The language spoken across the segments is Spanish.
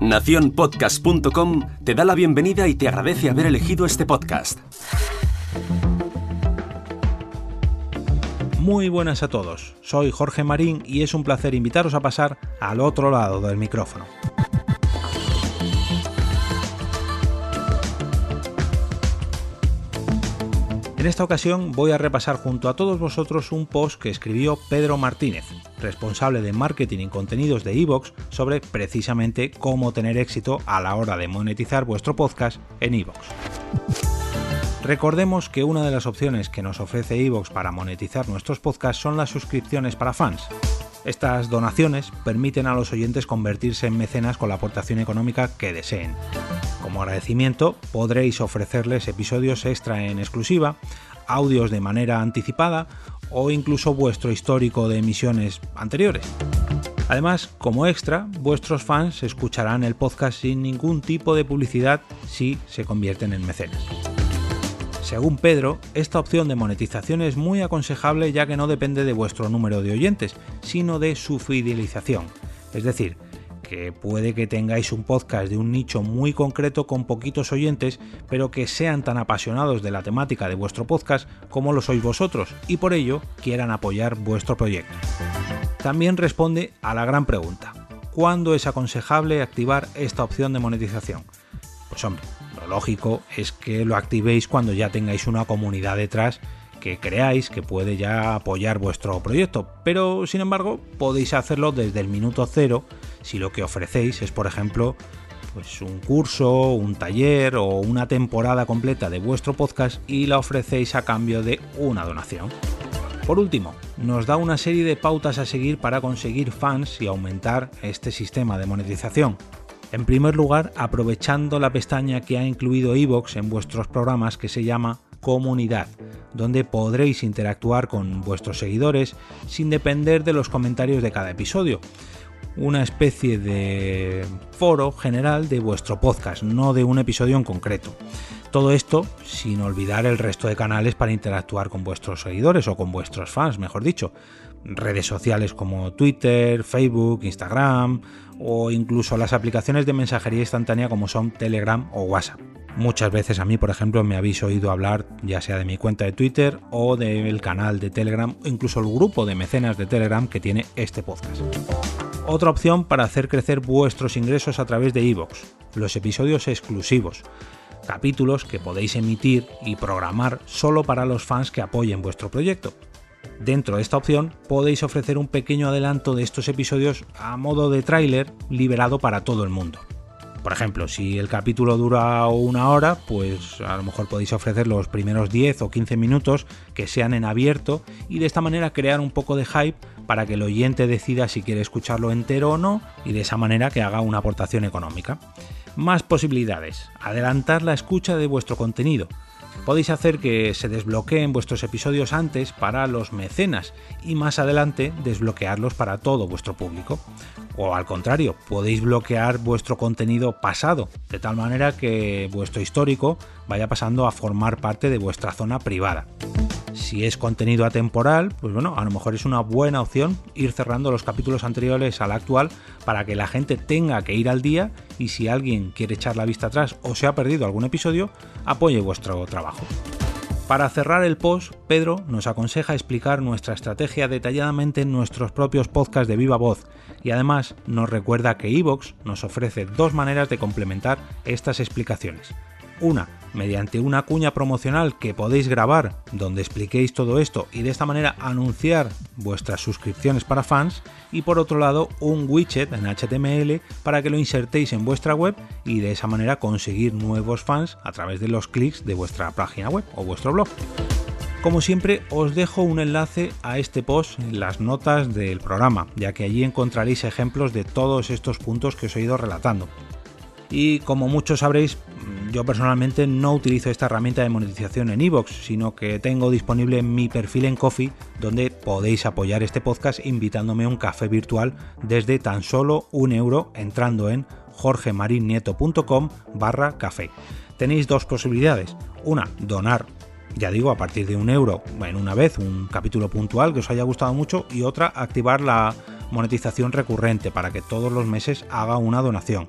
Naciónpodcast.com te da la bienvenida y te agradece haber elegido este podcast. Muy buenas a todos, soy Jorge Marín y es un placer invitaros a pasar al otro lado del micrófono. En esta ocasión voy a repasar junto a todos vosotros un post que escribió Pedro Martínez, responsable de marketing y contenidos de Evox, sobre precisamente cómo tener éxito a la hora de monetizar vuestro podcast en Evox. Recordemos que una de las opciones que nos ofrece Evox para monetizar nuestros podcasts son las suscripciones para fans. Estas donaciones permiten a los oyentes convertirse en mecenas con la aportación económica que deseen. Como agradecimiento podréis ofrecerles episodios extra en exclusiva, audios de manera anticipada o incluso vuestro histórico de emisiones anteriores. Además, como extra, vuestros fans escucharán el podcast sin ningún tipo de publicidad si se convierten en mecenas. Según Pedro, esta opción de monetización es muy aconsejable ya que no depende de vuestro número de oyentes, sino de su fidelización. Es decir, que puede que tengáis un podcast de un nicho muy concreto con poquitos oyentes, pero que sean tan apasionados de la temática de vuestro podcast como lo sois vosotros y por ello quieran apoyar vuestro proyecto. También responde a la gran pregunta, ¿cuándo es aconsejable activar esta opción de monetización? Pues hombre, lo lógico es que lo activéis cuando ya tengáis una comunidad detrás que creáis que puede ya apoyar vuestro proyecto, pero sin embargo podéis hacerlo desde el minuto cero si lo que ofrecéis es, por ejemplo, pues un curso, un taller o una temporada completa de vuestro podcast y la ofrecéis a cambio de una donación. Por último, nos da una serie de pautas a seguir para conseguir fans y aumentar este sistema de monetización. En primer lugar, aprovechando la pestaña que ha incluido iVoox en vuestros programas que se llama Comunidad, donde podréis interactuar con vuestros seguidores sin depender de los comentarios de cada episodio una especie de foro general de vuestro podcast, no de un episodio en concreto. Todo esto sin olvidar el resto de canales para interactuar con vuestros seguidores o con vuestros fans, mejor dicho. Redes sociales como Twitter, Facebook, Instagram o incluso las aplicaciones de mensajería instantánea como son Telegram o WhatsApp. Muchas veces a mí, por ejemplo, me habéis oído hablar ya sea de mi cuenta de Twitter o del canal de Telegram o incluso el grupo de mecenas de Telegram que tiene este podcast otra opción para hacer crecer vuestros ingresos a través de iVoox, los episodios exclusivos, capítulos que podéis emitir y programar solo para los fans que apoyen vuestro proyecto. Dentro de esta opción podéis ofrecer un pequeño adelanto de estos episodios a modo de tráiler liberado para todo el mundo. Por ejemplo, si el capítulo dura una hora, pues a lo mejor podéis ofrecer los primeros 10 o 15 minutos que sean en abierto y de esta manera crear un poco de hype para que el oyente decida si quiere escucharlo entero o no y de esa manera que haga una aportación económica. Más posibilidades. Adelantar la escucha de vuestro contenido. Podéis hacer que se desbloqueen vuestros episodios antes para los mecenas y más adelante desbloquearlos para todo vuestro público. O al contrario, podéis bloquear vuestro contenido pasado, de tal manera que vuestro histórico vaya pasando a formar parte de vuestra zona privada. Si es contenido atemporal, pues bueno, a lo mejor es una buena opción ir cerrando los capítulos anteriores al actual para que la gente tenga que ir al día y si alguien quiere echar la vista atrás o se ha perdido algún episodio, apoye vuestro trabajo. Para cerrar el post, Pedro nos aconseja explicar nuestra estrategia detalladamente en nuestros propios podcasts de viva voz y además nos recuerda que Evox nos ofrece dos maneras de complementar estas explicaciones. Una, mediante una cuña promocional que podéis grabar donde expliquéis todo esto y de esta manera anunciar vuestras suscripciones para fans y por otro lado un widget en HTML para que lo insertéis en vuestra web y de esa manera conseguir nuevos fans a través de los clics de vuestra página web o vuestro blog. Como siempre, os dejo un enlace a este post en las notas del programa, ya que allí encontraréis ejemplos de todos estos puntos que os he ido relatando. Y como muchos sabréis, yo personalmente no utilizo esta herramienta de monetización en iVoox, sino que tengo disponible mi perfil en Coffee, donde podéis apoyar este podcast invitándome a un café virtual desde tan solo un euro entrando en jorgemarinieto.com barra café. Tenéis dos posibilidades. Una, donar ya digo, a partir de un euro en una vez, un capítulo puntual que os haya gustado mucho, y otra, activar la monetización recurrente para que todos los meses haga una donación.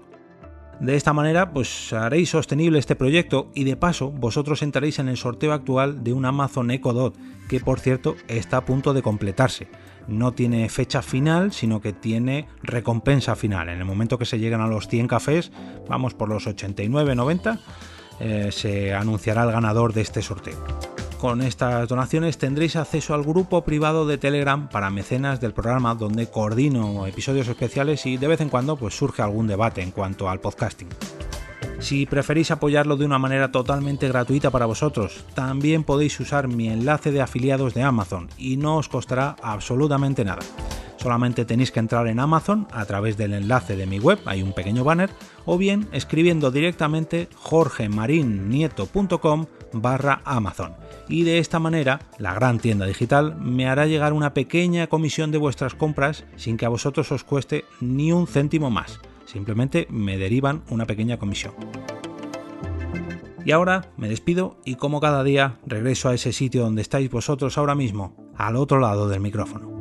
De esta manera, pues haréis sostenible este proyecto y de paso vosotros entraréis en el sorteo actual de un Amazon Echo Dot, que por cierto está a punto de completarse. No tiene fecha final, sino que tiene recompensa final. En el momento que se lleguen a los 100 cafés, vamos por los 89-90, eh, se anunciará el ganador de este sorteo. Con estas donaciones tendréis acceso al grupo privado de Telegram para mecenas del programa donde coordino episodios especiales y de vez en cuando pues surge algún debate en cuanto al podcasting. Si preferís apoyarlo de una manera totalmente gratuita para vosotros, también podéis usar mi enlace de afiliados de Amazon y no os costará absolutamente nada. Solamente tenéis que entrar en Amazon a través del enlace de mi web, hay un pequeño banner, o bien escribiendo directamente jorgemarinieto.com barra Amazon. Y de esta manera, la gran tienda digital me hará llegar una pequeña comisión de vuestras compras sin que a vosotros os cueste ni un céntimo más. Simplemente me derivan una pequeña comisión. Y ahora me despido y como cada día regreso a ese sitio donde estáis vosotros ahora mismo, al otro lado del micrófono.